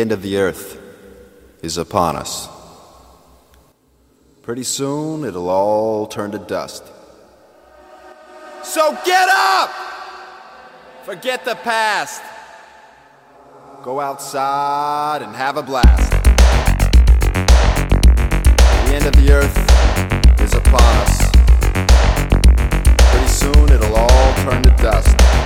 The end of the earth is upon us. Pretty soon it'll all turn to dust. So get up! Forget the past. Go outside and have a blast. The end of the earth is upon us. Pretty soon it'll all turn to dust.